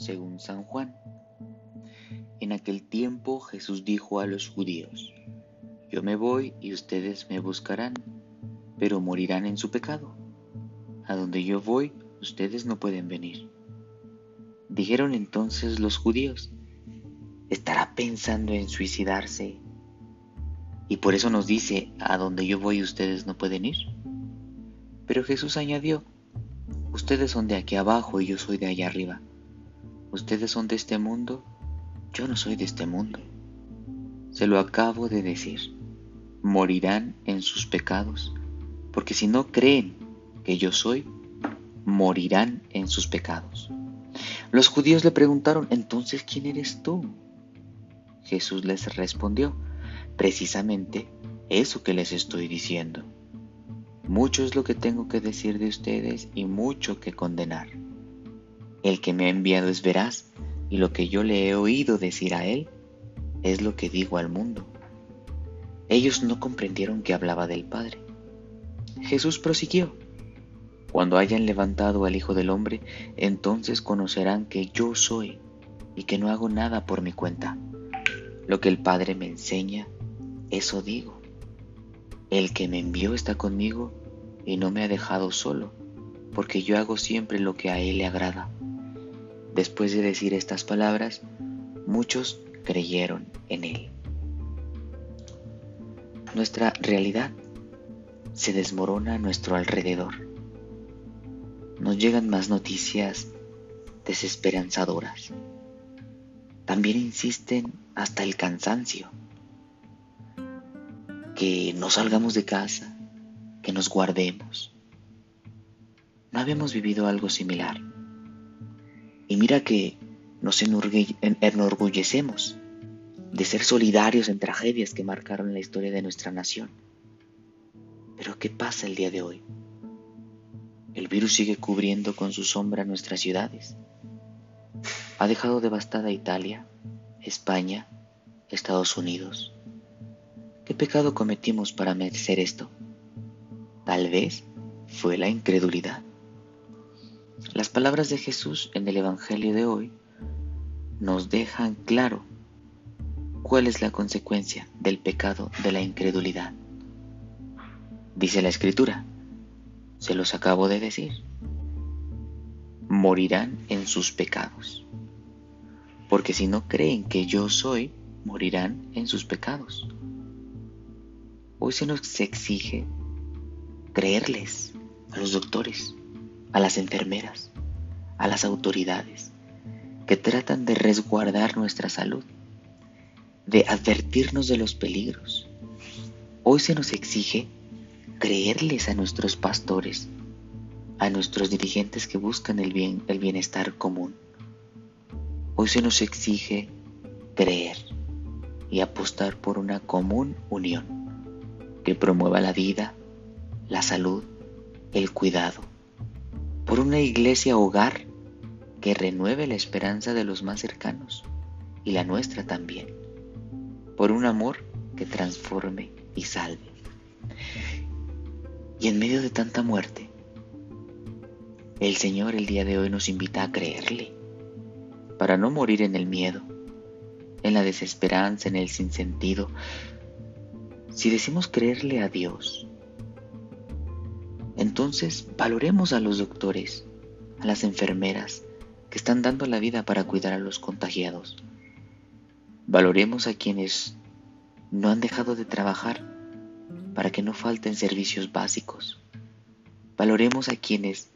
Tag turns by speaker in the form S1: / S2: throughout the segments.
S1: según San Juan. En aquel tiempo Jesús dijo a los judíos, Yo me voy y ustedes me buscarán, pero morirán en su pecado. A donde yo voy, ustedes no pueden venir. Dijeron entonces los judíos, ¿estará pensando en suicidarse? Y por eso nos dice, a donde yo voy ustedes no pueden ir. Pero Jesús añadió, ustedes son de aquí abajo y yo soy de allá arriba. Ustedes son de este mundo, yo no soy de este mundo. Se lo acabo de decir, morirán en sus pecados, porque si no creen que yo soy, morirán en sus pecados. Los judíos le preguntaron, entonces, ¿quién eres tú? Jesús les respondió, precisamente eso que les estoy diciendo. Mucho es lo que tengo que decir de ustedes y mucho que condenar. El que me ha enviado es veraz, y lo que yo le he oído decir a él es lo que digo al mundo. Ellos no comprendieron que hablaba del Padre. Jesús prosiguió, Cuando hayan levantado al Hijo del Hombre, entonces conocerán que yo soy y que no hago nada por mi cuenta. Lo que el Padre me enseña, eso digo. El que me envió está conmigo y no me ha dejado solo, porque yo hago siempre lo que a Él le agrada. Después de decir estas palabras, muchos creyeron en Él. Nuestra realidad se desmorona a nuestro alrededor. Nos llegan más noticias desesperanzadoras. También insisten hasta el cansancio. Que no salgamos de casa, que nos guardemos. No habíamos vivido algo similar. Y mira que nos enorgullecemos de ser solidarios en tragedias que marcaron la historia de nuestra nación. Pero ¿qué pasa el día de hoy? El virus sigue cubriendo con su sombra nuestras ciudades. Ha dejado devastada Italia, España, Estados Unidos. ¿Qué pecado cometimos para merecer esto? Tal vez fue la incredulidad. Las palabras de Jesús en el Evangelio de hoy nos dejan claro cuál es la consecuencia del pecado de la incredulidad. Dice la Escritura, se los acabo de decir, morirán en sus pecados, porque si no creen que yo soy, morirán en sus pecados. Hoy se nos exige creerles a los doctores, a las enfermeras, a las autoridades que tratan de resguardar nuestra salud, de advertirnos de los peligros. Hoy se nos exige creerles a nuestros pastores, a nuestros dirigentes que buscan el bien, el bienestar común. Hoy se nos exige creer y apostar por una común unión que promueva la vida, la salud, el cuidado, por una iglesia hogar que renueve la esperanza de los más cercanos y la nuestra también, por un amor que transforme y salve. Y en medio de tanta muerte, el Señor el día de hoy nos invita a creerle, para no morir en el miedo, en la desesperanza, en el sinsentido. Si decimos creerle a Dios, entonces valoremos a los doctores, a las enfermeras que están dando la vida para cuidar a los contagiados. Valoremos a quienes no han dejado de trabajar para que no falten servicios básicos. Valoremos a quienes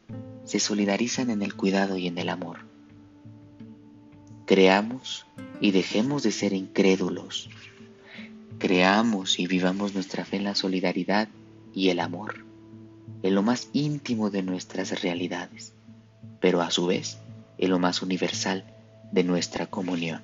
S1: se solidarizan en el cuidado y en el amor. Creamos y dejemos de ser incrédulos. Creamos y vivamos nuestra fe en la solidaridad y el amor en lo más íntimo de nuestras realidades, pero a su vez en lo más universal de nuestra comunión.